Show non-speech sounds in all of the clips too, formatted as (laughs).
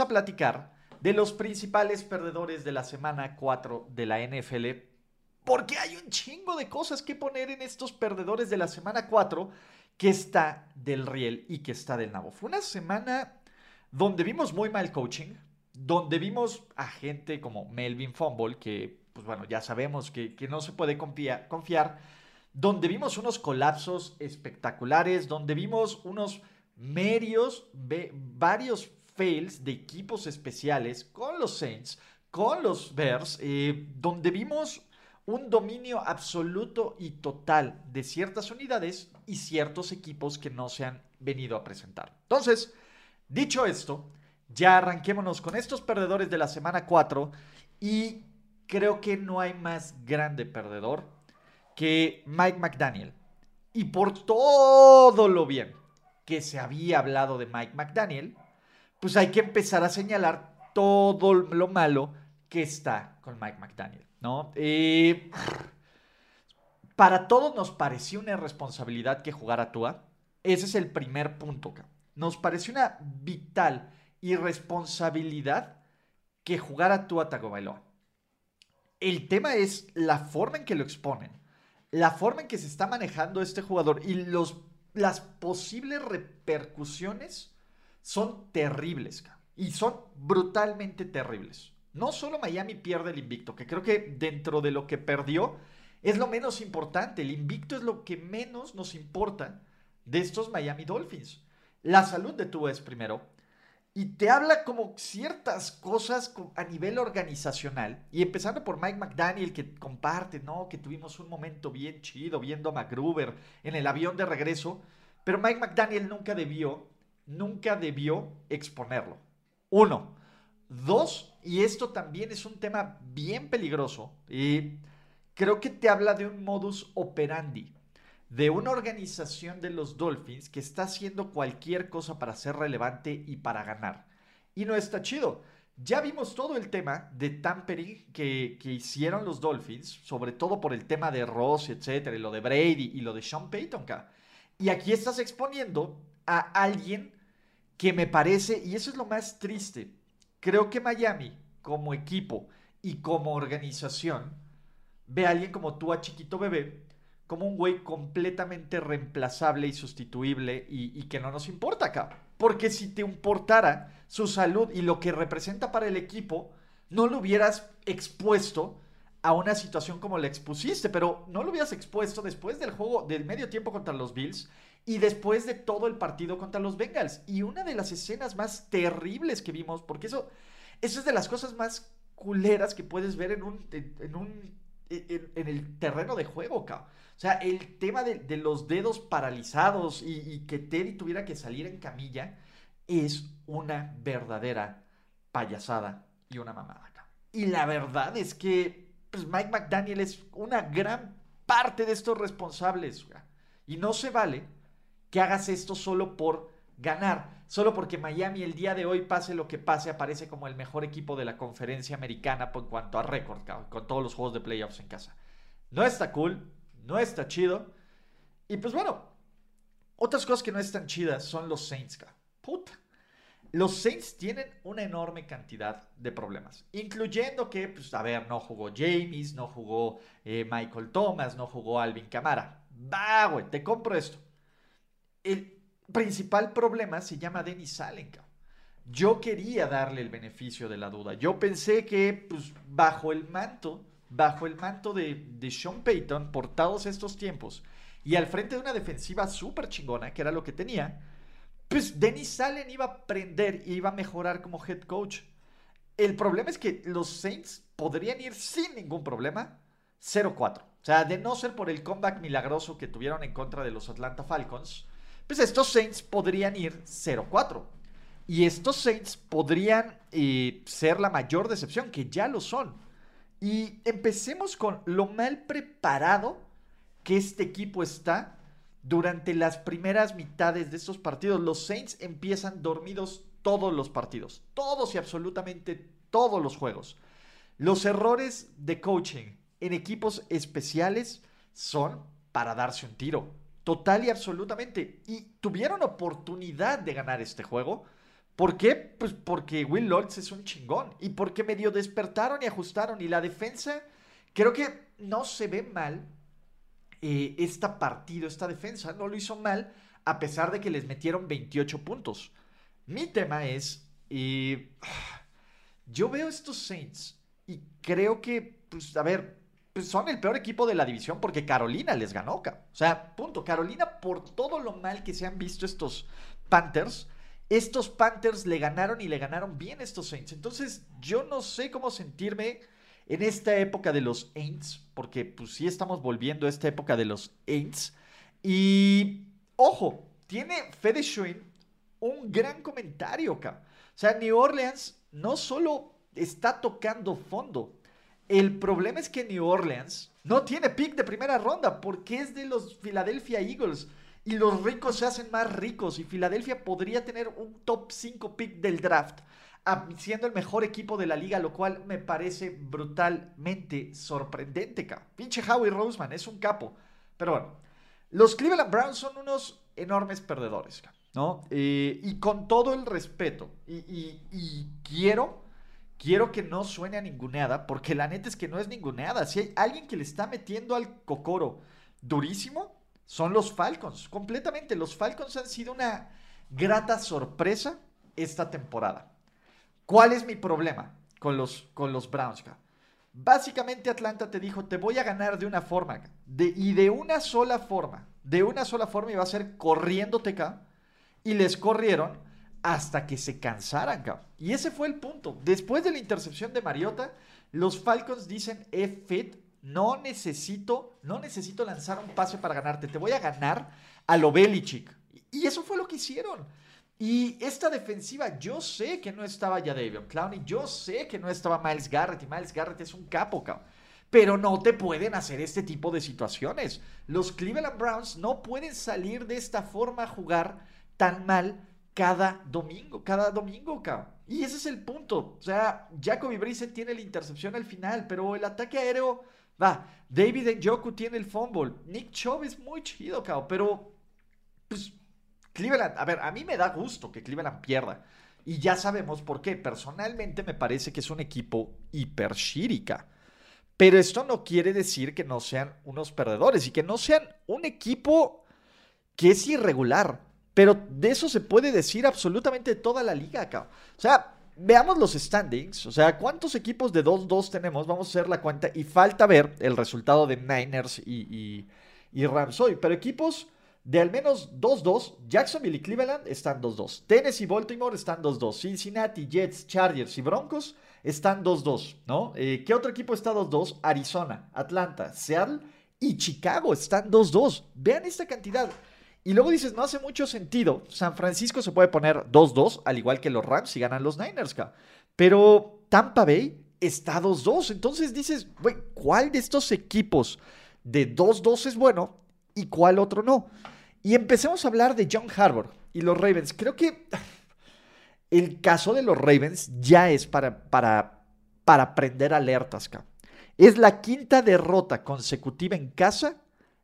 A platicar de los principales perdedores de la semana 4 de la NFL, porque hay un chingo de cosas que poner en estos perdedores de la semana 4 que está del riel y que está del nabo. Fue una semana donde vimos muy mal coaching, donde vimos a gente como Melvin Fumble, que pues bueno, ya sabemos que, que no se puede confia- confiar, donde vimos unos colapsos espectaculares, donde vimos unos medios, varios fails de equipos especiales con los Saints, con los Bears, eh, donde vimos un dominio absoluto y total de ciertas unidades y ciertos equipos que no se han venido a presentar. Entonces, dicho esto, ya arranquémonos con estos perdedores de la semana 4 y creo que no hay más grande perdedor que Mike McDaniel. Y por todo lo bien que se había hablado de Mike McDaniel, pues hay que empezar a señalar todo lo malo que está con Mike McDaniel, ¿no? Para todos nos pareció una irresponsabilidad que jugara Tua. Ese es el primer punto. Nos pareció una vital irresponsabilidad que jugara Tua Tagovailoa. El tema es la forma en que lo exponen, la forma en que se está manejando este jugador y los, las posibles repercusiones son terribles y son brutalmente terribles. No solo Miami pierde el invicto, que creo que dentro de lo que perdió es lo menos importante. El invicto es lo que menos nos importa de estos Miami Dolphins. La salud de Tua es primero. Y te habla como ciertas cosas co- a nivel organizacional. Y empezando por Mike McDaniel, que comparte, ¿no? Que tuvimos un momento bien chido viendo a McGruber en el avión de regreso. Pero Mike McDaniel nunca debió, nunca debió exponerlo. Uno. Dos, y esto también es un tema bien peligroso. Y creo que te habla de un modus operandi de una organización de los Dolphins que está haciendo cualquier cosa para ser relevante y para ganar. Y no está chido. Ya vimos todo el tema de tampering que, hicieron los Dolphins, sobre todo por el tema de Ross, etcétera, y lo de Brady y lo de Sean Payton. Y aquí estás exponiendo a alguien que me parece, y eso es lo más triste, creo que Miami, como equipo y como organización, ve a alguien como tú, a chiquito bebé, como un güey completamente reemplazable y sustituible y, que no nos importa acá. Porque si te importara su salud y lo que representa para el equipo, no lo hubieras expuesto a una situación como la expusiste, pero no lo hubieras expuesto después del juego del medio tiempo contra los Bills y después de todo el partido contra los Bengals. Y una de las escenas más terribles que vimos, porque eso, eso es de las cosas más culeras que puedes ver en un, en, un, en, en el terreno de juego, cabrón. O sea, el tema de, los dedos paralizados y, que Teddy tuviera que salir en camilla es una verdadera payasada y una mamada. cabrón. Y la verdad es que pues Mike McDaniel es una gran parte de estos responsables. Y no se vale que hagas esto solo por ganar. Solo porque Miami el día de hoy, pase lo que pase, aparece como el mejor equipo de la conferencia americana por cuanto a récord, con todos los juegos de playoffs en casa. No está cool, no está chido. Y pues bueno, otras cosas que no están chidas son los Saints. Puta. Los Saints tienen una enorme cantidad de problemas, incluyendo que, pues, a ver, no jugó James, no jugó eh, Michael Thomas, no jugó Alvin Camara. Va, güey, te compro esto. El principal problema se llama Allen, cabrón. Yo quería darle el beneficio de la duda. Yo pensé que, pues, bajo el manto, bajo el manto de, de Sean Payton, por todos estos tiempos, y al frente de una defensiva súper chingona, que era lo que tenía, pues Dennis Allen iba a aprender y iba a mejorar como head coach. El problema es que los Saints podrían ir sin ningún problema 0-4. O sea, de no ser por el comeback milagroso que tuvieron en contra de los Atlanta Falcons, pues estos Saints podrían ir 0-4. Y estos Saints podrían eh, ser la mayor decepción, que ya lo son. Y empecemos con lo mal preparado que este equipo está durante las primeras mitades de estos partidos. Los Saints empiezan dormidos todos los partidos, todos y absolutamente todos los juegos. Los errores de coaching en equipos especiales son para darse un tiro, total y absolutamente. Y tuvieron oportunidad de ganar este juego. ¿Por qué? Pues porque Will Lords es un chingón y porque medio despertaron y ajustaron y la defensa creo que no se ve mal eh, esta partido, esta defensa, no lo hizo mal a pesar de que les metieron 28 puntos. Mi tema es, eh, (sighs) yo veo estos Saints y creo que, pues, a ver, pues son el peor equipo de la división porque Carolina les ganó. O sea, punto. Carolina, por todo lo mal que se han visto estos Panthers, estos Panthers le ganaron y le ganaron bien estos Saints. Entonces, yo no sé cómo sentirme en esta época de los Aints, porque pues sí estamos volviendo a esta época de los Aints. Y, ojo, tiene Fede Schwinn un gran comentario, acá. O sea, New Orleans no solo está tocando fondo, el problema es que New Orleans no tiene pick de primera ronda porque es de los Philadelphia Eagles. Y los ricos se hacen más ricos. Y Filadelfia podría tener un top 5 pick del draft. Siendo el mejor equipo de la liga, lo cual me parece brutalmente sorprendente, Pinche Howie Roseman es un capo. Pero bueno, los Cleveland Browns son unos enormes perdedores, ¿no? Eh, y con todo el respeto, y quiero quiero que no suene a ninguneada, porque la neta es que no es ninguneada. Si hay alguien que le está metiendo al cocoro durísimo, son los Falcons. Completamente, los Falcons han sido una grata sorpresa esta temporada. ¿Cuál es mi problema con los, con los Browns? Básicamente Atlanta te dijo, te voy a ganar de una forma, y de una sola forma, de una sola forma iba a ser corriéndote acá, y les corrieron hasta que se cansaran, cabrón. Y ese fue el punto. Después de la intercepción de Mariota, los Falcons dicen, F-Fit, no necesito, no necesito lanzar un pase para ganarte, te voy a ganar a lo Belichick. Y eso fue lo que hicieron. Y esta defensiva, yo sé que no estaba ya David Clowney, yo sé que no estaba Miles Garrett, y Miles Garrett es un capo, cabrón. Pero no te pueden hacer este tipo de situaciones. Los Cleveland Browns no pueden salir de esta forma a jugar tan mal cada domingo, cada domingo, cabrón. Y ese es el punto. O sea, Jacoby Brissett tiene la intercepción al final, pero el ataque aéreo, va, David Njoku tiene el fumble. Nick Chubb es muy chido, cabrón, pero, pues, Cleveland, a ver, a mí me da gusto que Cleveland pierda. Y ya sabemos por qué. Personalmente me parece que es un equipo hiper shirica. Pero esto no quiere decir que no sean unos perdedores y que no sean un equipo que es irregular. Pero de eso se puede decir absolutamente toda la liga acá. O sea, veamos los standings. O sea, ¿cuántos equipos de 2-2 tenemos? Vamos a hacer la cuenta. Y falta ver el resultado de Niners y, y, Rams hoy. Pero equipos de al menos 2-2. Jacksonville y Cleveland están 2-2. Tennessee y Baltimore están 2-2. Cincinnati, Jets, Chargers y Broncos están 2-2. ¿no? Eh, ¿Qué otro equipo está 2-2? Arizona, Atlanta, Seattle y Chicago están 2-2. Vean esta cantidad. Y luego dices, no hace mucho sentido. San Francisco se puede poner 2-2, al igual que los Rams, si ganan los Niners, Pero Tampa Bay está 2-2. Entonces dices, güey, ¿cuál de estos equipos de 2-2 es bueno y cuál otro no? Y empecemos a hablar de John Harbour y los Ravens. Creo que (laughs) el caso de los Ravens ya es para, para, para prender alertas, Es la quinta derrota consecutiva en casa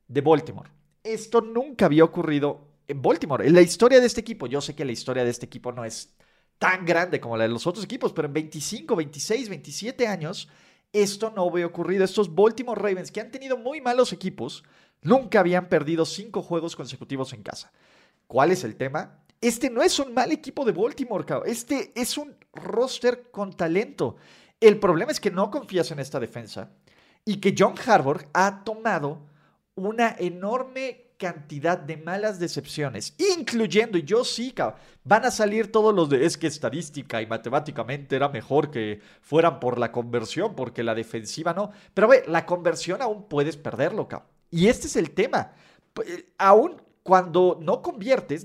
de Baltimore. Esto nunca había ocurrido en Baltimore. En la historia de este equipo, yo sé que la historia de este equipo no es tan grande como la de los otros equipos, pero en 25, 26, 27 años, esto no había ocurrido. Estos Baltimore Ravens, que han tenido muy malos equipos, nunca habían perdido cinco juegos consecutivos en casa. ¿Cuál es el tema? Este no es un mal equipo de Baltimore, este es un roster con talento. El problema es que no confías en esta defensa y que John Harbaugh ha tomado una enorme cantidad de malas decepciones, incluyendo, y yo sí, van a salir todos los de, es que estadística y matemáticamente era mejor que fueran por la conversión, porque la defensiva no. Pero ve, la conversión aún puedes perderlo, cabrón. Y este es el tema. Eh, aún cuando no conviertes,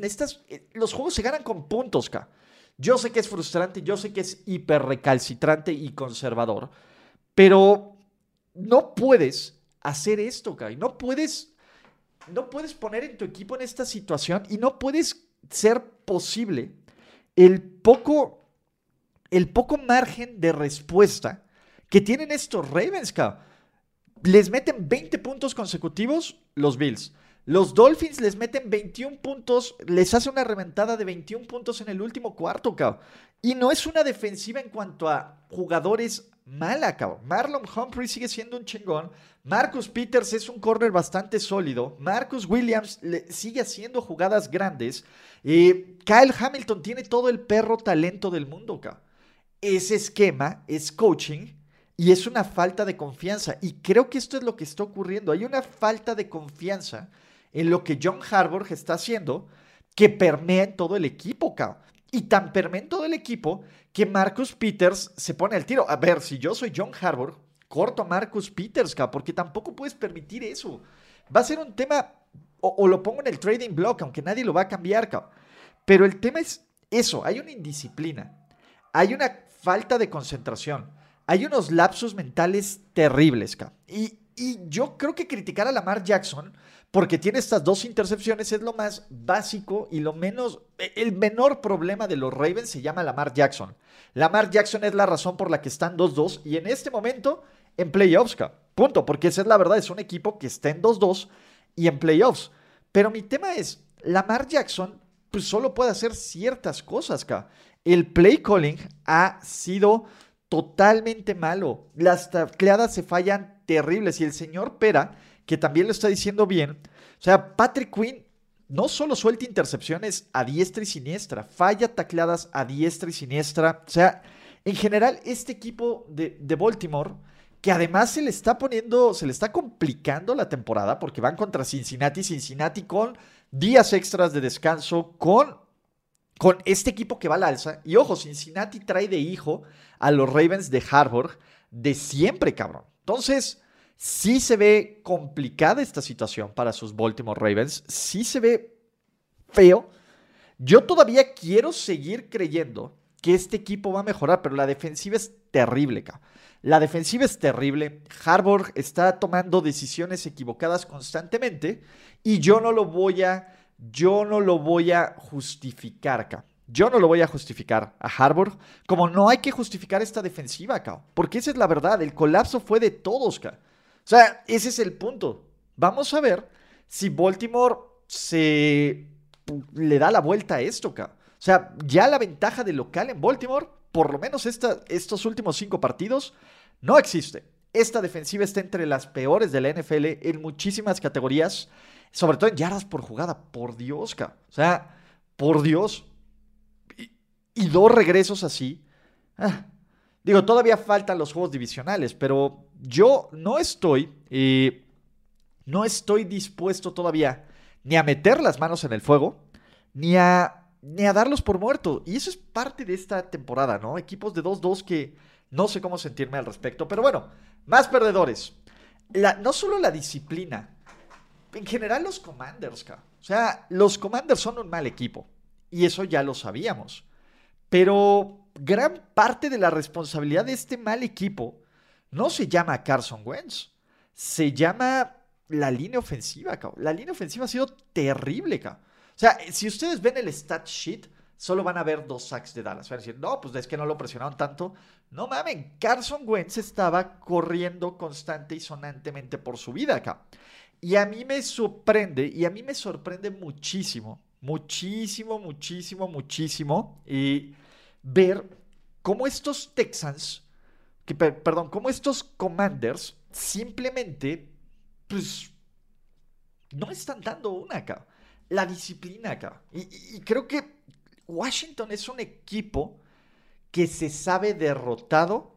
eh, los juegos se ganan con puntos, cabrón. Yo sé que es frustrante, yo sé que es hiper recalcitrante y conservador, pero no puedes hacer esto, Kai. No puedes, no puedes poner en tu equipo en esta situación y no puedes ser posible el poco, el poco margen de respuesta que tienen estos Ravens, Kai. Les meten 20 puntos consecutivos los Bills. Los Dolphins les meten 21 puntos, les hace una reventada de 21 puntos en el último cuarto, cabrón. Y no es una defensiva en cuanto a jugadores mala, cabrón. Marlon Humphrey sigue siendo un chingón. Marcus Peters es un corner bastante sólido. Marcus Williams sigue haciendo jugadas grandes. Kyle Hamilton tiene todo el perro talento del mundo, cabrón. Ese esquema es coaching y es una falta de confianza. Y creo que esto es lo que está ocurriendo. Hay una falta de confianza en lo que John Harbaugh está haciendo que permea en todo el equipo, cabrón. Y tan permea en todo el equipo que Marcus Peters se pone al tiro. A ver, si yo soy John Harbaugh, corto a Marcus Peters, porque tampoco puedes permitir eso. Va a ser un tema, o, lo pongo en el trading block, aunque nadie lo va a cambiar. Pero el tema es eso, hay una indisciplina, hay una falta de concentración, hay unos lapsos mentales terribles. Y, y yo creo que criticar a Lamar Jackson porque tiene estas dos intercepciones, es lo más básico y lo menos, e, el menor problema de los Ravens se llama Lamar Jackson. Lamar Jackson es la razón por la que están 2-2 y en este momento en playoffs, punto, porque esa es la verdad, es un equipo que está en 2-2 y en playoffs. Pero mi tema es, Lamar Jackson pues solo puede hacer ciertas cosas, acá. El play calling ha sido totalmente malo. Las tacleadas se fallan terribles y el señor Pera que también lo está diciendo bien. O sea, Patrick Quinn no solo suelta intercepciones a diestra y siniestra, falla tacleadas a diestra y siniestra. O sea, en general, este equipo de, de, Baltimore, que además se le está poniendo, se le está complicando la temporada porque van contra Cincinnati, Cincinnati con días extras de descanso, con, con este equipo que va al alza. Y ojo, Cincinnati trae de hijo a los Ravens de Harvard de siempre, cabrón. Entonces, Sí se ve complicada esta situación para sus Baltimore Ravens. Sí se ve feo. Yo todavía quiero seguir creyendo que este equipo va a mejorar, pero la defensiva es terrible, La defensiva es terrible. Harbour está tomando decisiones equivocadas constantemente y yo no lo voy a, yo no lo voy a justificar, Yo no lo voy a justificar a Harbour, como no hay que justificar esta defensiva, porque esa es la verdad. El colapso fue de todos. O sea, ese es el punto. Vamos a ver si Baltimore se le da la vuelta a esto, cabrón. O sea, ya la ventaja de local en Baltimore, por lo menos estos últimos cinco partidos, no existe. Esta defensiva está entre las peores de la NFL en muchísimas categorías, sobre todo en yardas por jugada. Por Dios, cabrón. O sea, por Dios. Y, dos regresos así. Ah, Digo, todavía faltan los juegos divisionales, pero yo no estoy, eh, no estoy dispuesto todavía ni a meter las manos en el fuego, ni a, ni a darlos por muerto. Y eso es parte de esta temporada, ¿no? Equipos de 2-2 que no sé cómo sentirme al respecto. Pero bueno, más perdedores. No solo la disciplina, en general los Commanders, O sea, los Commanders son un mal equipo. Y eso ya lo sabíamos. Pero gran parte de la responsabilidad de este mal equipo no se llama Carson Wentz, se llama la línea ofensiva, cabrón. La línea ofensiva ha sido terrible, cabrón. O sea, si ustedes ven el stat sheet, solo van a ver dos sacks de Dallas. Van a decir, no, pues es que no lo presionaron tanto. No mamen, Carson Wentz estaba corriendo constante y sonantemente por su vida acá. Y a mí me sorprende, y a mí me sorprende muchísimo, muchísimo, muchísimo, muchísimo. Y ver cómo estos Texans, perdón, cómo estos Commanders simplemente, pues, no están dando una acá. La disciplina acá. Y, y creo que Washington es un equipo que se sabe derrotado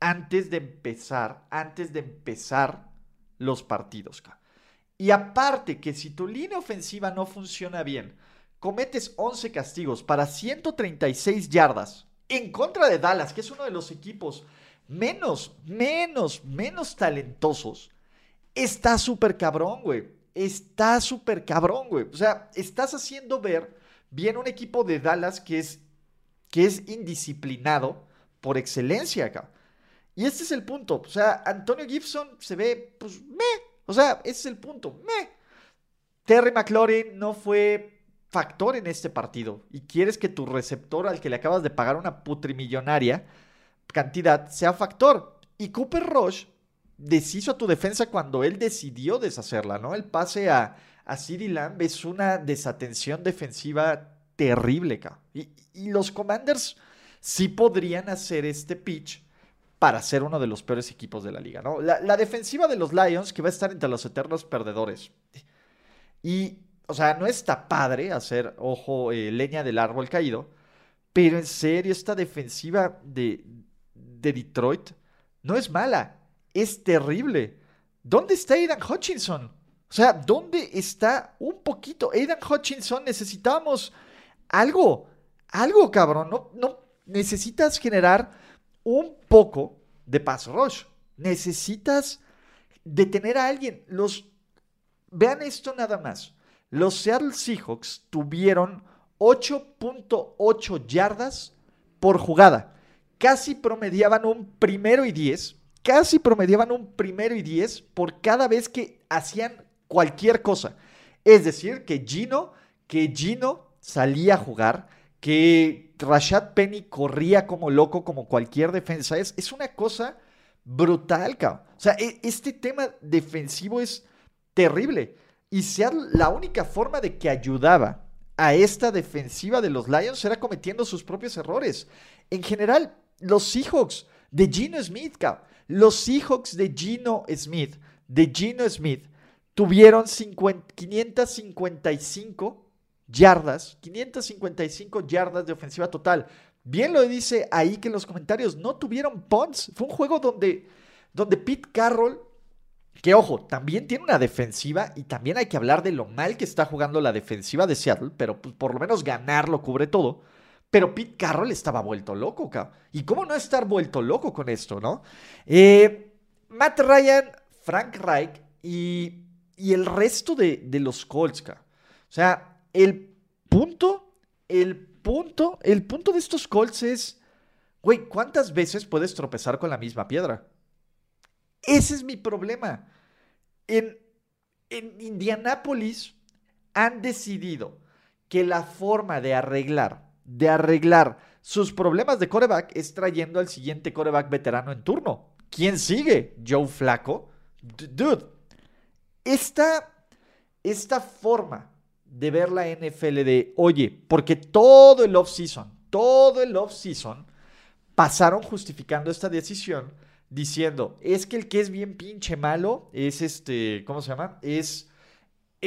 antes de empezar, antes de empezar los partidos. Y aparte que si tu línea ofensiva no funciona bien, cometes 11 castigos para 136 yardas en contra de Dallas, que es uno de los equipos menos, menos, menos talentosos, está súper cabrón, güey. Está súper cabrón, güey. O sea, estás haciendo ver bien un equipo de Dallas que es que es indisciplinado por excelencia, cabrón. Y este es el punto. O sea, Antonio Gibson se ve, pues, me. O sea, ese es el punto. Me. Terry McLaurin no fue factor en este partido. Y quieres que tu receptor al que le acabas de pagar una putrimillonaria cantidad sea factor. Y Cooper Rush deshizo a tu defensa cuando él decidió deshacerla, ¿no? El pase a, a CeeDee Lamb es una desatención defensiva terrible. Y, y los Commanders sí podrían hacer este pitch para ser uno de los peores equipos de la liga, ¿no? La, defensiva de los Lions, que va a estar entre los eternos perdedores. Y, o sea, no está padre hacer, ojo, eh, leña del árbol caído, pero en serio, esta defensiva de, de Detroit no es mala, es terrible. ¿Dónde está Aidan Hutchinson? O sea, ¿dónde está un poquito? Aidan Hutchinson, necesitamos algo, algo, cabrón. No, no necesitas generar un poco de pass rush. Necesitas detener a alguien. Los, vean esto nada más. Los Seattle Seahawks tuvieron 8.8 yardas por jugada. Casi promediaban un primero y 10. Casi promediaban un primero y 10 por cada vez que hacían cualquier cosa. Es decir, que Gino, que Gino salía a jugar, que Rashad Penny corría como loco, como cualquier defensa. Es, es una cosa brutal, cabrón. O sea, e, este tema defensivo es terrible. Y sea la única forma de que ayudaba a esta defensiva de los Lions era cometiendo sus propios errores. En general, los Seahawks de Gino Smith, cabrón. Los Seahawks de Gino Smith, de Gino Smith, tuvieron 555 yardas, 555 yardas de ofensiva total. Bien lo dice ahí que en los comentarios no tuvieron punts. Fue un juego donde, donde Pete Carroll, que ojo, también tiene una defensiva y también hay que hablar de lo mal que está jugando la defensiva de Seattle, pero pues, por lo menos ganar lo cubre todo. Pero Pete Carroll estaba vuelto loco, cabrón. ¿Y cómo no estar vuelto loco con esto, no? Eh, Matt Ryan, Frank Reich y, y el resto de, de los Colts, cabrón. O sea, el punto, el punto, el punto de estos Colts es, güey, ¿cuántas veces puedes tropezar con la misma piedra? Ese es mi problema. En, en Indianápolis han decidido que la forma de arreglar, de arreglar sus problemas de coreback es trayendo al siguiente coreback veterano en turno. ¿Quién sigue? Joe Flaco. Dude, esta, esta forma de ver la NFL de, oye, porque todo el off-season, todo el off-season, pasaron justificando esta decisión diciendo, es que el que es bien pinche malo es este, ¿cómo se llama? Es,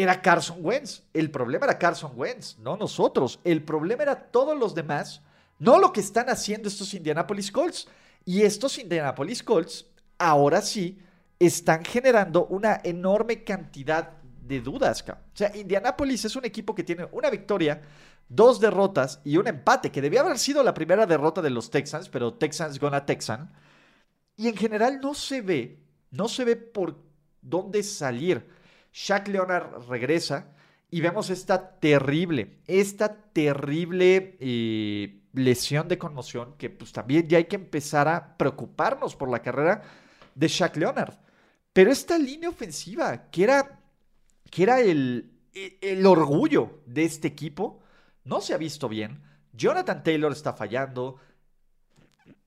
era Carson Wentz. El problema era Carson Wentz, no nosotros. El problema era todos los demás, no lo que están haciendo estos Indianapolis Colts. Y estos Indianapolis Colts, ahora sí, están generando una enorme cantidad de dudas, O sea, Indianapolis es un equipo que tiene una victoria, dos derrotas y un empate, que debía haber sido la primera derrota de los Texans, pero Texans gonna Texan. Y en general no se ve, no se ve por dónde salir. Shaq Leonard regresa y vemos esta terrible, esta terrible eh, lesión de conmoción que pues también ya hay que empezar a preocuparnos por la carrera de Shaq Leonard. Pero esta línea ofensiva, que era que era el, el orgullo de este equipo, no se ha visto bien. Jonathan Taylor está fallando.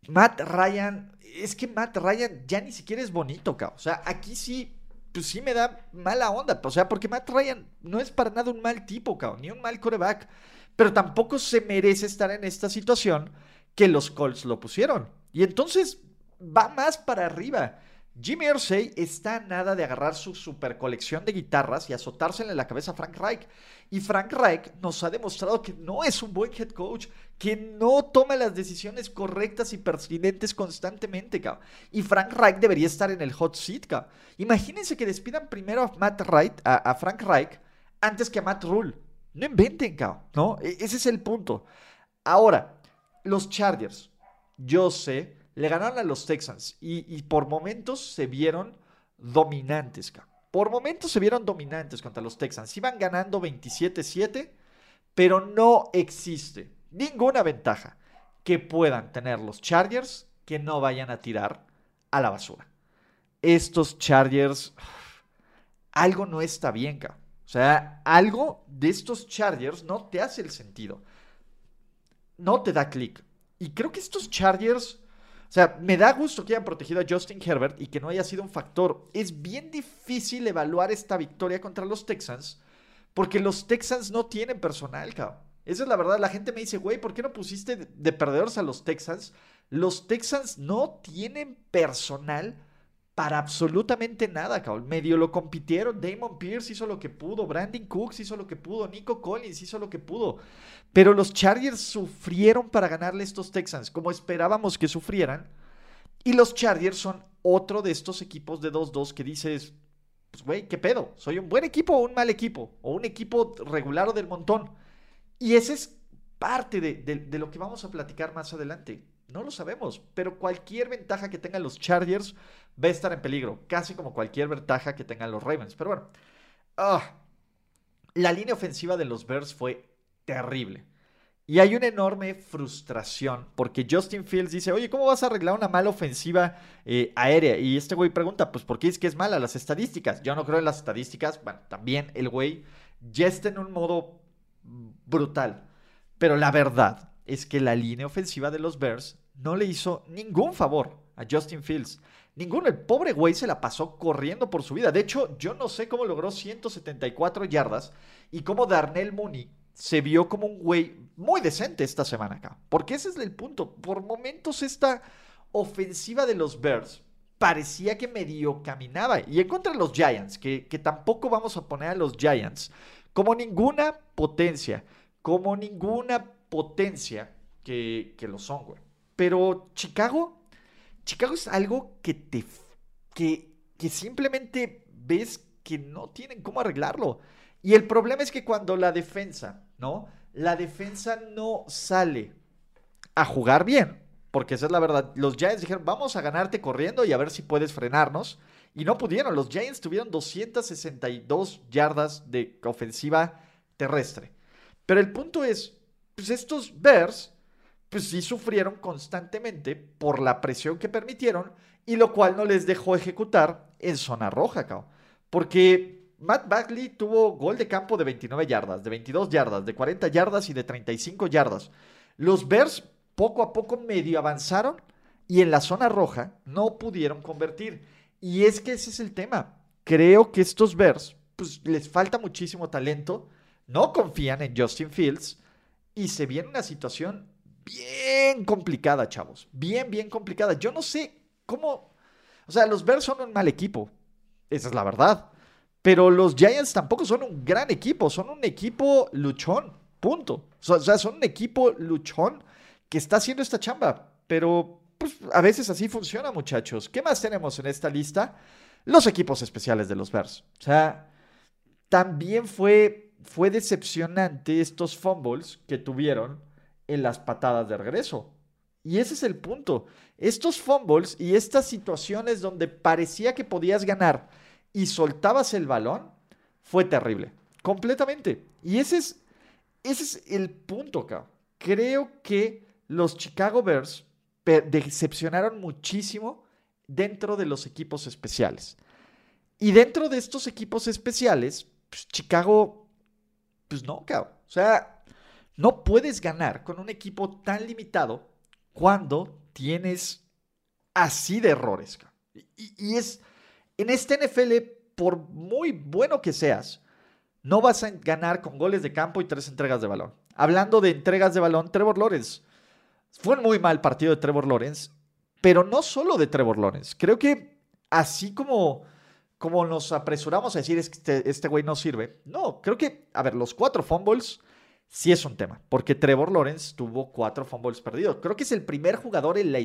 Matt Ryan, es que Matt Ryan ya ni siquiera es bonito, cabrón. O sea, aquí sí, pues sí me da mala onda. O sea, porque Matt Ryan no es para nada un mal tipo, cabrón, ni un mal coreback. Pero tampoco se merece estar en esta situación que los Colts lo pusieron. Y entonces va más para arriba. Jimmy Irsay está nada de agarrar su super colección de guitarras y azotársela en la cabeza a Frank Reich. Y Frank Reich nos ha demostrado que no es un buen head coach, que no toma las decisiones correctas y pertinentes constantemente, cabrón. Y Frank Reich debería estar en el hot seat, cabrón. Imagínense que despidan primero a Matt Reich, a, Frank Reich, antes que a Matt Rule. No inventen, cabrón, ¿no? E, ese es el punto. Ahora, los Chargers. Yo sé le ganaron a los Texans y, por momentos se vieron dominantes, Por momentos se vieron dominantes contra los Texans. Iban ganando 27-7, pero no existe ninguna ventaja que puedan tener los Chargers que no vayan a tirar a la basura. Estos Chargers, algo no está bien, cabrón. O sea, algo de estos Chargers no te hace el sentido. No te da clic. Y creo que estos Chargers, o sea, me da gusto que hayan protegido a Justin Herbert y que no haya sido un factor. Es bien difícil evaluar esta victoria contra los Texans porque los Texans no tienen personal, cabrón. Esa es la verdad. La gente me dice, güey, ¿por qué no pusiste de perdedores a los Texans? Los Texans no tienen personal para absolutamente nada, cabrón. Medio lo compitieron. Damon Pierce hizo lo que pudo. Brandon Cooks hizo lo que pudo. Nico Collins hizo lo que pudo. Pero los Chargers sufrieron para ganarle a estos Texans, como esperábamos que sufrieran. Y los Chargers son otro de estos equipos de 2-2 que dices, pues güey, ¿qué pedo? ¿Soy un buen equipo o un mal equipo? ¿O un equipo regular o del montón? Y ese es parte de, de lo que vamos a platicar más adelante. No lo sabemos, pero cualquier ventaja que tengan los Chargers va a estar en peligro, casi como cualquier ventaja que tengan los Ravens. Pero bueno, ah, la línea ofensiva de los Bears fue terrible. Y hay una enorme frustración porque Justin Fields dice, oye, ¿cómo vas a arreglar una mala ofensiva eh, aérea? Y este güey pregunta, pues ¿por qué es que es mala las estadísticas? Yo no creo en las estadísticas. Bueno, también el güey ya está en un modo brutal. Pero la verdad es que la línea ofensiva de los Bears no le hizo ningún favor a Justin Fields. Ninguno, el pobre güey se la pasó corriendo por su vida. De hecho, yo no sé cómo logró 174 yardas y cómo Darnell Mooney se vio como un güey muy decente esta semana acá. Porque ese es el punto. Por momentos esta ofensiva de los Bears parecía que medio caminaba. Y en contra de los Giants, que, que tampoco vamos a poner a los Giants como ninguna potencia, como ninguna potencia que, que lo son, güey. Pero Chicago Chicago es algo que te. que, que simplemente ves que no tienen cómo arreglarlo. Y el problema es que cuando la defensa, ¿no? La defensa no sale a jugar bien, porque esa es la verdad. Los Giants dijeron, vamos a ganarte corriendo y a ver si puedes frenarnos. Y no pudieron. Los Giants tuvieron 262 yardas de ofensiva terrestre. Pero el punto es, pues estos Bears pues sí sufrieron constantemente por la presión que permitieron y lo cual no les dejó ejecutar en zona roja, cabrón. Porque Matt Bagley tuvo gol de campo de 29 yardas, de 22 yardas, de 40 yardas y de 35 yardas. Los Bears poco a poco medio avanzaron y en la zona roja no pudieron convertir. Y es que ese es el tema. Creo que estos Bears, pues les falta muchísimo talento, no confían en Justin Fields y se viene una situación bien complicada, chavos. Bien, bien complicada. Yo no sé cómo... O sea, los Bears son un mal equipo. Esa es la verdad. Pero los Giants tampoco son un gran equipo. Son un equipo luchón. Punto. O sea, son un equipo luchón que está haciendo esta chamba. Pero pues, a veces así funciona, muchachos. ¿Qué más tenemos en esta lista? Los equipos especiales de los Bears. O sea, también fue, fue decepcionante estos fumbles que tuvieron en las patadas de regreso. Y ese es el punto. Estos fumbles y estas situaciones donde parecía que podías ganar y soltabas el balón, fue terrible. Completamente. Y ese es, ese es el punto, cabrón. Creo que los Chicago Bears decepcionaron muchísimo dentro de los equipos especiales. Y dentro de estos equipos especiales, pues, Chicago, pues no, cabrón. O sea, no puedes ganar con un equipo tan limitado cuando tienes así de errores. Y, es, en este NFL, por muy bueno que seas, no vas a ganar con goles de campo y tres entregas de balón. Hablando de entregas de balón, Trevor Lawrence. Fue un muy mal partido de Trevor Lawrence, pero no solo de Trevor Lawrence. Creo que así como, como nos apresuramos a decir que este, este güey no sirve, no, creo que, a ver, los cuatro fumbles sí es un tema, porque Trevor Lawrence tuvo cuatro fumbles perdidos. Creo que es el primer jugador en, la,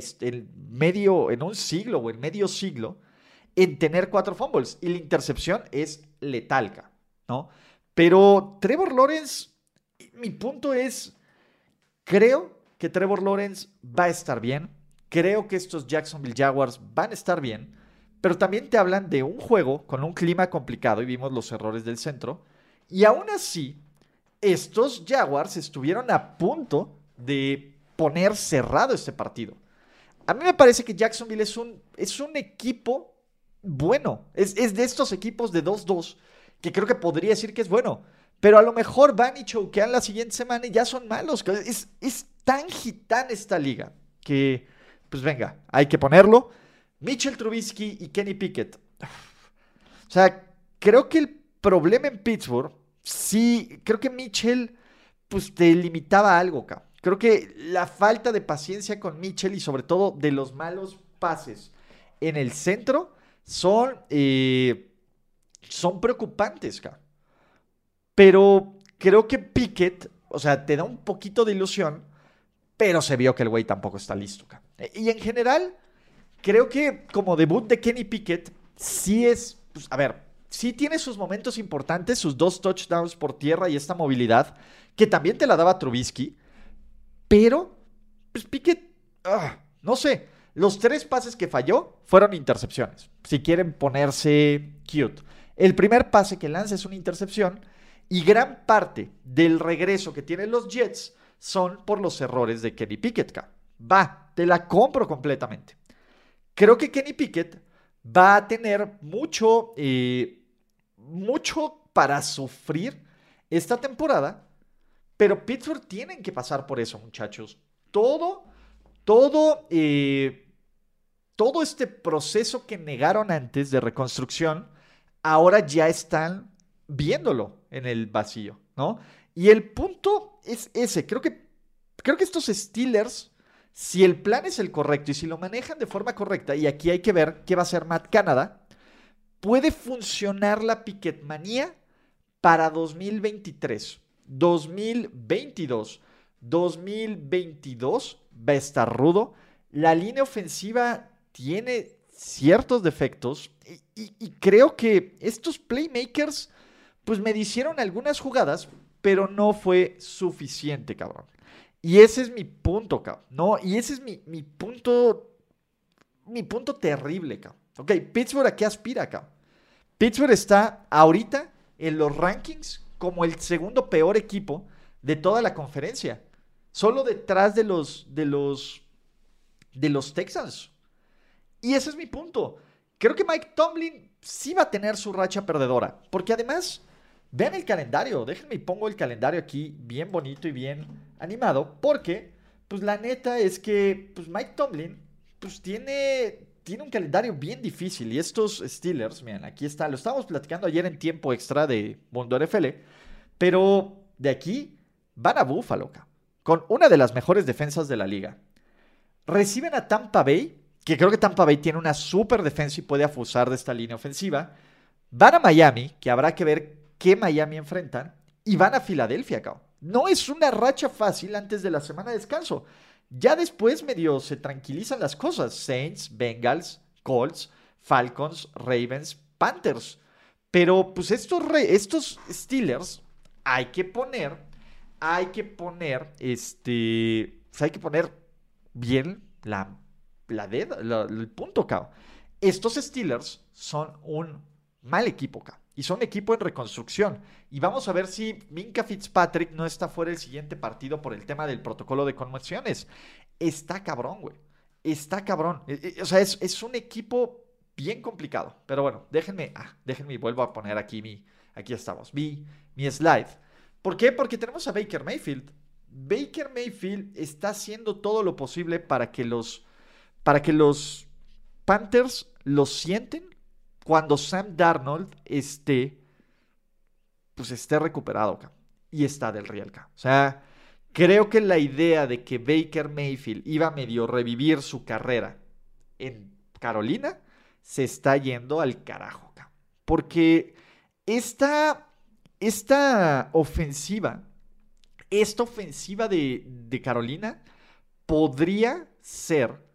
medio, en un siglo o en medio siglo en tener cuatro fumbles y la intercepción es letalca, ¿no? Pero Trevor Lawrence, mi punto es, creo que Trevor Lawrence va a estar bien, creo que estos Jacksonville Jaguars van a estar bien, pero también te hablan de un juego con un clima complicado y vimos los errores del centro, y aún así estos Jaguars estuvieron a punto de poner cerrado este partido. A mí me parece que Jacksonville es un, es un equipo bueno. Es, de estos equipos de 2-2 que creo que podría decir que es bueno. Pero a lo mejor van y choquean la siguiente semana y ya son malos. Es, es tan gitana esta liga que, pues venga, hay que ponerlo. Mitchell Trubisky y Kenny Pickett. O sea, creo que el problema en Pittsburgh, sí, creo que Mitchell, pues te limitaba algo, cabrón. Creo que la falta de paciencia con Mitchell y sobre todo de los malos pases en el centro son, eh, son preocupantes, Pero creo que Pickett, o sea, te da un poquito de ilusión, pero se vio que el güey tampoco está listo. Y en general, creo que como debut de Kenny Pickett, sí es, pues, a ver, sí tiene sus momentos importantes, sus dos touchdowns por tierra y esta movilidad, que también te la daba Trubisky pero, pues Piquet, ah, no sé, los tres pases que falló fueron intercepciones, si quieren ponerse cute. El primer pase que lanza es una intercepción y gran parte del regreso que tienen los Jets son por los errores de Kenny Pickett. Va, te la compro completamente. Creo que Kenny Pickett va a tener mucho, eh, mucho para sufrir esta temporada pero Pittsburgh tienen que pasar por eso, muchachos. Todo, todo, eh, todo este proceso que negaron antes de reconstrucción, ahora ya están viéndolo en el vacío, ¿no? Y el punto es ese. Creo que, creo que estos Steelers, si el plan es el correcto y si lo manejan de forma correcta, y aquí hay que ver qué va a hacer Matt Canada, puede funcionar la piquetmanía para 2023. 2022. 2022 va a estar rudo. La línea ofensiva tiene ciertos defectos y, creo que estos playmakers pues me hicieron algunas jugadas, pero no fue suficiente, cabrón. Y ese es mi punto, cabrón. No, y ese es mi, mi punto, mi punto terrible, cabrón. Ok, Pittsburgh a qué aspira, cabrón. Pittsburgh está ahorita en los rankings como el segundo peor equipo de toda la conferencia. Solo detrás de los, de los, de los Texans. Y ese es mi punto. Creo que Mike Tomlin sí va a tener su racha perdedora. Porque además, vean el calendario. Déjenme y pongo el calendario aquí bien bonito y bien animado. Porque, pues la neta es que pues, Mike Tomlin pues tiene, tiene un calendario bien difícil y estos Steelers, miren, aquí está, lo estábamos platicando ayer en tiempo extra de Mundo NFL, pero de aquí van a Buffalo, con una de las mejores defensas de la liga. Reciben a Tampa Bay, que creo que Tampa Bay tiene una super defensa y puede afusar de esta línea ofensiva. Van a Miami, que habrá que ver qué Miami enfrentan, y van a Filadelfia, cabrón. No es una racha fácil antes de la semana de descanso. Ya después medio se tranquilizan las cosas. Saints, Bengals, Colts, Falcons, Ravens, Panthers. Pero pues estos, estos Steelers hay que poner, hay que poner, este, pues, hay que poner bien la, la, el punto, cao. Estos Steelers son un mal equipo, cao y son equipo en reconstrucción. Y vamos a ver si Minka Fitzpatrick no está fuera el siguiente partido por el tema del protocolo de conmociones. Está cabrón, güey. Está cabrón. E, e, o sea, es, un equipo bien complicado. Pero bueno, déjenme, ah, déjenme, vuelvo a poner aquí mi, aquí estamos, mi, mi slide. ¿Por qué? Porque tenemos a Baker Mayfield. Baker Mayfield está haciendo todo lo posible para que los, para que los Panthers lo sienten cuando Sam Darnold esté, pues esté recuperado, y está del Real, O sea, creo que la idea de que Baker Mayfield iba a medio revivir su carrera en Carolina se está yendo al carajo, porque esta, esta ofensiva, esta ofensiva de Carolina podría ser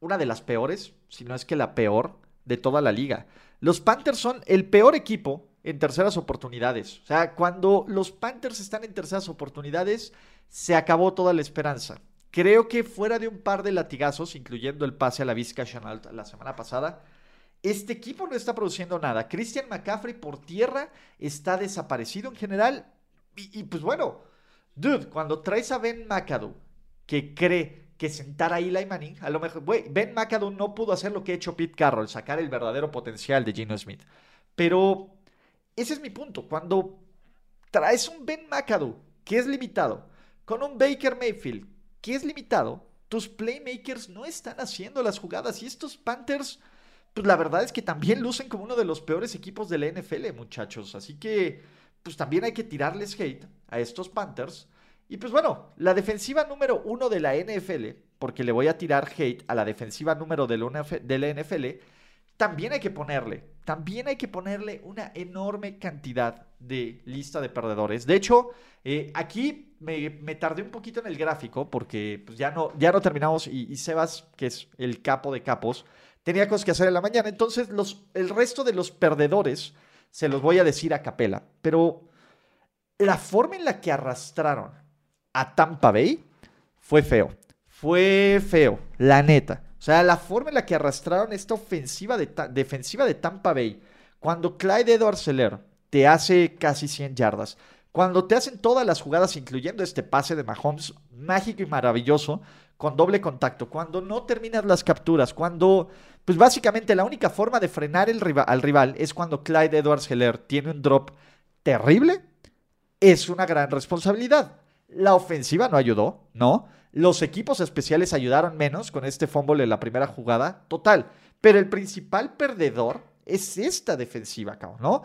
una de las peores, si no es que la peor, de toda la liga. Los Panthers son el peor equipo en terceras oportunidades. O sea, cuando los Panthers están en terceras oportunidades, se acabó toda la esperanza. Creo que fuera de un par de latigazos, incluyendo el pase a la Vizca Chanel la semana pasada, este equipo no está produciendo nada. Christian McCaffrey por tierra está desaparecido en general. Y, pues bueno, dude, cuando traes a Ben McAdoo, que cree que sentar a Eli Manning, a lo mejor, Ben McAdoo no pudo hacer lo que ha hecho Pete Carroll, sacar el verdadero potencial de Gino Smith. Pero ese es mi punto. Cuando traes un Ben McAdoo que es limitado, con un Baker Mayfield que es limitado, tus playmakers no están haciendo las jugadas y estos Panthers, pues la verdad es que también lucen como uno de los peores equipos de la NFL, muchachos. Así que, pues también hay que tirarles hate a estos Panthers. Y pues bueno, la defensiva número uno de la NFL, porque le voy a tirar hate a la defensiva número de la NFL, también hay que ponerle, también hay que ponerle una enorme cantidad de lista de perdedores. De hecho, eh, aquí me, tardé un poquito en el gráfico porque pues, ya, no, ya no terminamos y, Sebas, que es el capo de capos, tenía cosas que hacer en la mañana. Entonces, los, el resto de los perdedores se los voy a decir a capela. Pero la forma en la que arrastraron a Tampa Bay fue feo. Fue feo, la neta. O sea, la forma en la que arrastraron esta ofensiva de defensiva de Tampa Bay, cuando Clyde Edwards te hace casi 100 yardas, cuando te hacen todas las jugadas, incluyendo este pase de Mahomes, mágico y maravilloso, con doble contacto, cuando no terminas las capturas, cuando, pues básicamente la única forma de frenar al rival es cuando Clyde Edwards Heller tiene un drop terrible, es una gran responsabilidad. La ofensiva no ayudó, ¿no? Los equipos especiales ayudaron menos con este fumble en la primera jugada, total. Pero el principal perdedor es esta defensiva, cabrón, ¿no?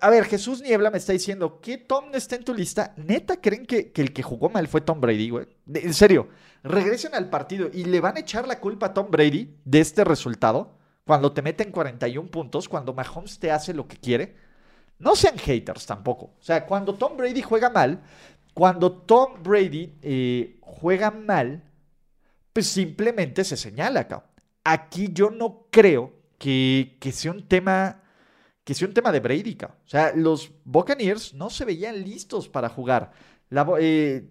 A ver, Jesús Niebla me está diciendo que Tom no está en tu lista. ¿Neta creen que, el que jugó mal fue Tom Brady, güey? En serio, regresen al partido y le van a echar la culpa a Tom Brady de este resultado cuando te meten 41 puntos, cuando Mahomes te hace lo que quiere. No sean haters tampoco. O sea, cuando Tom Brady juega mal, cuando Tom Brady eh, juega mal, pues simplemente se señala acá. Aquí yo no creo que, sea un tema que sea un tema de Brady. O sea, los Buccaneers no se veían listos para jugar. Eh,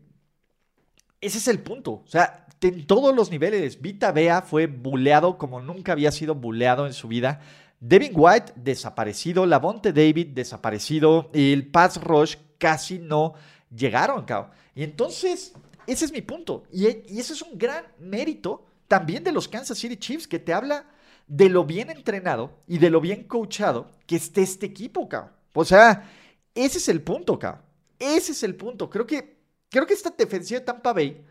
ese es el punto. O sea, en todos los niveles, Vita Bea fue buleado como nunca había sido buleado en su vida. Devin White desaparecido, Lavonte David desaparecido, el pass rush casi no llegaron, cabrón. Y entonces, ese es mi punto. Y, ese es un gran mérito también de los Kansas City Chiefs, que te habla de lo bien entrenado y de lo bien coachado que esté este equipo, cabrón. O sea, ese es el punto, cabrón. Ese es el punto. Creo que, creo que esta defensiva de Tampa Bay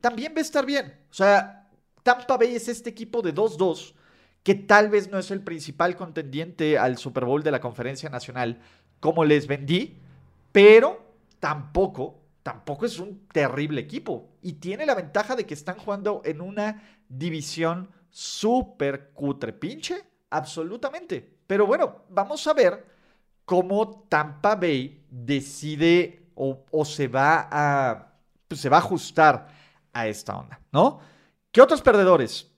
también va a estar bien. O sea, Tampa Bay es este equipo de 2-2 que tal vez no es el principal contendiente al Super Bowl de la Conferencia Nacional como les vendí, pero tampoco, tampoco es un terrible equipo. Y tiene la ventaja de que están jugando en una división súper cutre. Pinche, absolutamente. Pero bueno, vamos a ver cómo Tampa Bay decide o, se va a. Pues se va a ajustar a esta onda, ¿no? ¿Qué otros perdedores?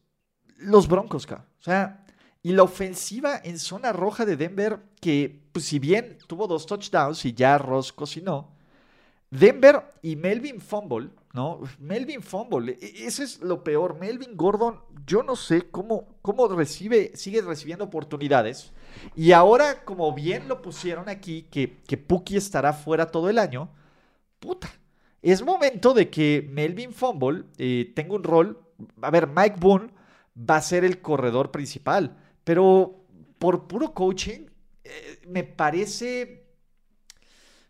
Los Broncos, O sea, y la ofensiva en zona roja de Denver, que pues, si bien tuvo dos touchdowns y ya Ross cocinó, Denver y Melvin Fumble, ¿no? Melvin Fumble, e, eso es lo peor. Melvin Gordon, yo no sé cómo, cómo recibe, sigue recibiendo oportunidades. Y ahora, como bien lo pusieron aquí, que, que Puki estará fuera todo el año, puta. Es momento de que Melvin Fumble eh, tenga un rol. A ver, Mike Boone va a ser el corredor principal, pero por puro coaching, eh, me parece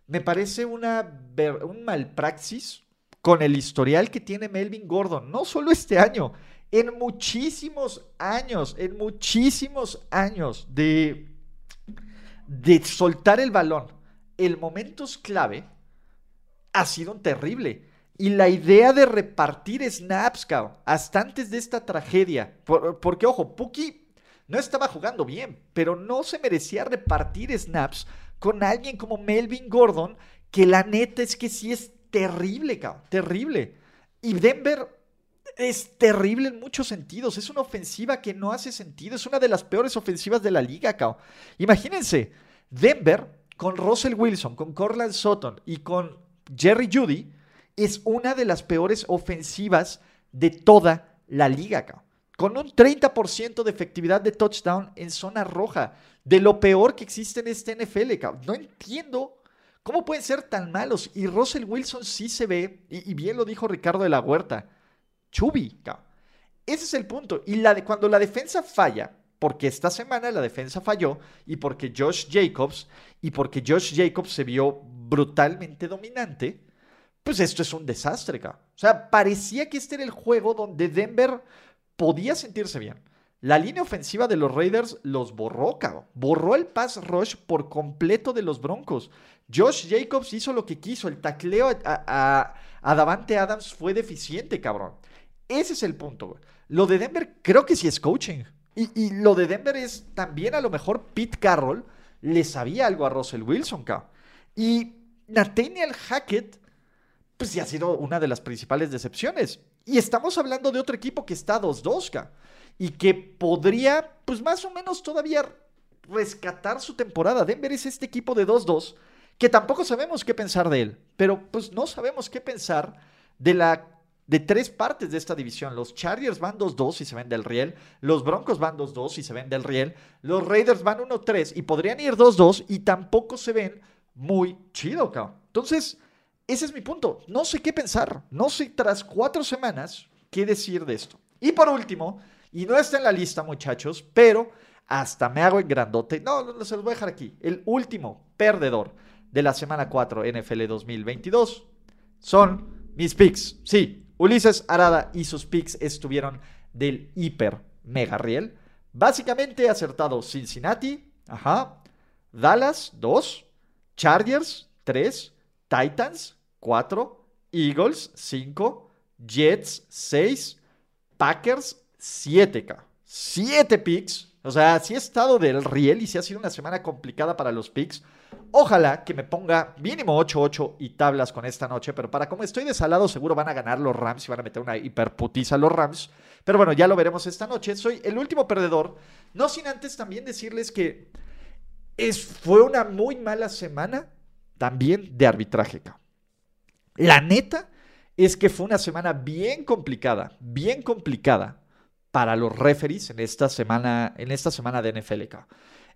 me parece una, un malpraxis con el historial que tiene Melvin Gordon, no solo este año, en muchísimos años, en muchísimos años de, de soltar el balón en momentos clave, ha sido terrible. Y la idea de repartir snaps, hasta antes de esta tragedia, porque ojo, Puki no estaba jugando bien, pero no se merecía repartir snaps con alguien como Melvin Gordon, que la neta es que sí es terrible, cabrón, terrible. Y Denver es terrible en muchos sentidos. Es una ofensiva que no hace sentido. Es una de las peores ofensivas de la liga, cabrón. Imagínense, Denver con Russell Wilson, con Corland Sutton y con Jerry Judy es una de las peores ofensivas de toda la liga, cabrón con un 30% de efectividad de touchdown en zona roja, de lo peor que existe en este NFL, cabrón. No entiendo cómo pueden ser tan malos. Y Russell Wilson sí se ve, y, bien lo dijo Ricardo de la Huerta, Chubi. Ese es el punto. Y la de, cuando la defensa falla, porque esta semana la defensa falló y porque Josh Jacobs y porque Josh Jacobs se vio brutalmente dominante, pues esto es un desastre, O sea, parecía que este era el juego donde Denver podía sentirse bien. La línea ofensiva de los Raiders los borró, cabrón. Borró el pass rush por completo de los Broncos. Josh Jacobs hizo lo que quiso. El tacleo a, Davante Adams fue deficiente, cabrón. Ese es el punto, Lo de Denver creo que sí es coaching. Y, lo de Denver es también a lo mejor Pete Carroll le sabía algo a Russell Wilson, cabrón. Y Nathaniel Hackett, pues ya ha sido una de las principales decepciones. Y estamos hablando de otro equipo que está 2-2, cabrón y que podría, pues más o menos todavía rescatar su temporada. Denver es este equipo de 2-2 que tampoco sabemos qué pensar de él, pero pues no sabemos qué pensar de la de tres partes de esta división. Los Chargers van 2-2 y se ven del riel. Los Broncos van 2-2 y se ven del riel. Los Raiders van 1-3 y podrían ir 2-2 y tampoco se ven muy chido, cabrón. Entonces, ese es mi punto. No sé qué pensar. No sé tras cuatro semanas qué decir de esto. Y por último, y no está en la lista, muchachos, pero hasta me hago en grandote. No, se los voy a dejar aquí. El último perdedor de la semana 4 NFL 2022 son mis picks. Sí, Ulises Arada y sus picks estuvieron del hiper mega riel. Básicamente acertado Cincinnati, ajá, Dallas 2, Chargers 3, Titans 4, Eagles 5, Jets 6, Packers 7K. 7 picks. O sea, si he estado del riel y si ha sido una semana complicada para los picks. Ojalá que me ponga mínimo 8-8 y tablas con esta noche, pero para como estoy desalado, seguro van a ganar los Rams y van a meter una hiperputiza a los Rams. Pero bueno, ya lo veremos esta noche. Soy el último perdedor. No sin antes también decirles que es, fue una muy mala semana también de arbitraje. La neta es que fue una semana bien complicada, bien complicada para los referees en esta semana, en esta semana de NFLK.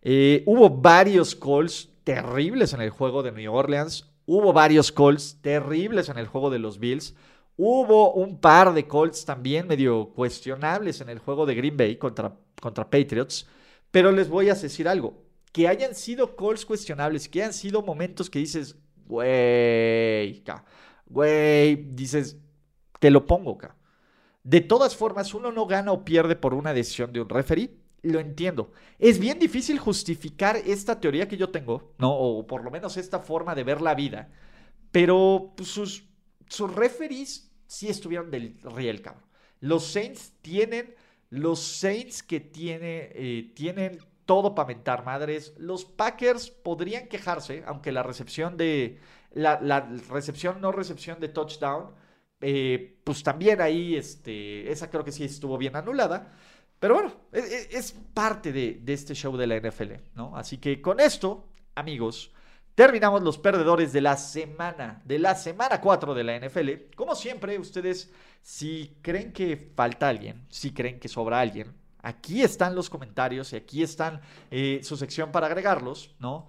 Eh, hubo varios calls terribles en el juego de New Orleans. Hubo varios calls terribles en el juego de los Bills. Hubo un par de calls también medio cuestionables en el juego de Green Bay contra, contra Patriots. Pero les voy a decir algo. Que hayan sido calls cuestionables, que hayan sido momentos que dices, güey, güey, dices, te lo pongo, acá. De todas formas, uno no gana o pierde por una decisión de un referee. Lo entiendo. Es bien difícil justificar esta teoría que yo tengo, ¿no? O por lo menos esta forma de ver la vida. Pero pues, sus, sus referees sí estuvieron del riel, cabrón. Los Saints tienen, los Saints que tiene, eh, tienen todo para mentar madres. Los Packers podrían quejarse, aunque la recepción de, la, recepción, no recepción de touchdown, eh, pues también ahí, este, esa creo que sí estuvo bien anulada. Pero bueno, e, e, es, parte de, de, este show de la NFL, ¿no? Así que con esto, amigos, terminamos los perdedores de la semana, de la semana 4 de la NFL. Como siempre, ustedes, si creen que falta alguien, si creen que sobra alguien, aquí están los comentarios y aquí están eh, su sección para agregarlos, ¿no?